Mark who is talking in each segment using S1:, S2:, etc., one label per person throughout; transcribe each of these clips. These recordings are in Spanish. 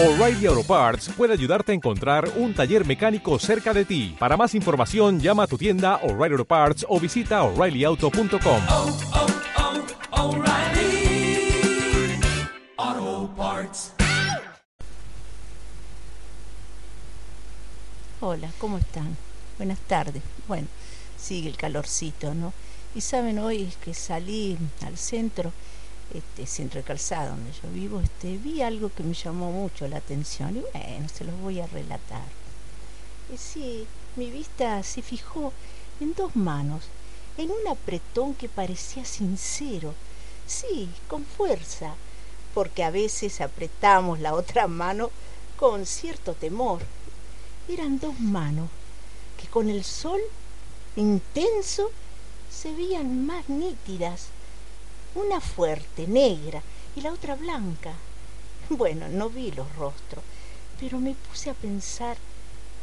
S1: O'Reilly Auto Parts puede ayudarte a encontrar un taller mecánico cerca de ti. Para más información, llama a tu tienda O'Reilly Auto Parts o visita oreillyauto.com.
S2: oh, oh, Parts.
S3: Hola, ¿cómo están? Buenas tardes. Bueno, sigue el calorcito, ¿no? Y saben, hoy que salí al centro, este, Centro donde yo vivo, este, vi algo que me llamó mucho la atención y bueno, se los voy a relatar. Eh, sí, mi vista se fijó en dos manos, en un apretón que parecía sincero, sí, con fuerza, porque a veces apretamos la otra mano con cierto temor. Eran dos manos que con el sol intenso se veían más nítidas, una fuerte, negra, y la otra blanca. Bueno, no vi los rostros, pero me puse a pensar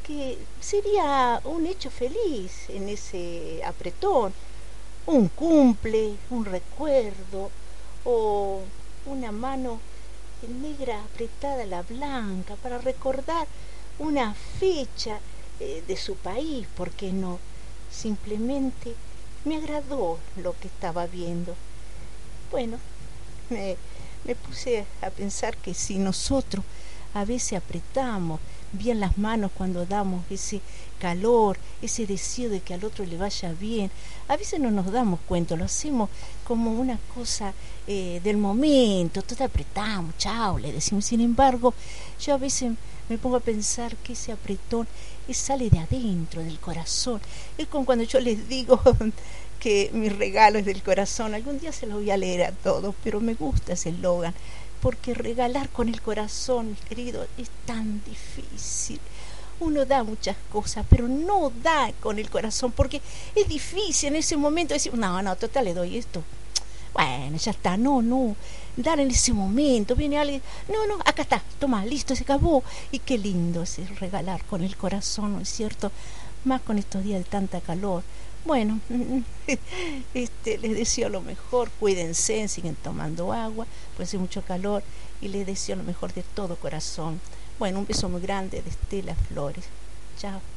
S3: que sería un hecho feliz en ese apretón, un cumple, un recuerdo, o una mano negra apretada a la blanca para recordar una fecha eh, de su país, ¿por qué no? Simplemente me agradó lo que estaba viendo. Bueno, me, me puse a pensar que si nosotros a veces apretamos bien las manos cuando damos ese calor, ese deseo de que al otro le vaya bien, a veces no nos damos cuenta, lo hacemos como una cosa eh, del momento, todo apretamos, chao, le decimos. Sin embargo, yo a veces me pongo a pensar que ese apretón es, sale de adentro, del corazón. Es como cuando yo les digo que mi regalo es del corazón. Algún día se lo voy a leer a todos, pero me gusta ese eslogan, porque regalar con el corazón, mis queridos, es tan difícil. Uno da muchas cosas, pero no da con el corazón, porque es difícil en ese momento decir, no, no, total le doy esto. Bueno, ya está, no, no. Dar en ese momento, viene alguien, no, no, acá está, toma, listo, se acabó. Y qué lindo es regalar con el corazón, ¿no es cierto? Más con estos días de tanta calor. Bueno, este, les deseo lo mejor, cuídense, siguen tomando agua, pues hace mucho calor y les deseo lo mejor de todo corazón. Bueno, un beso muy grande de Estela Flores. Chao.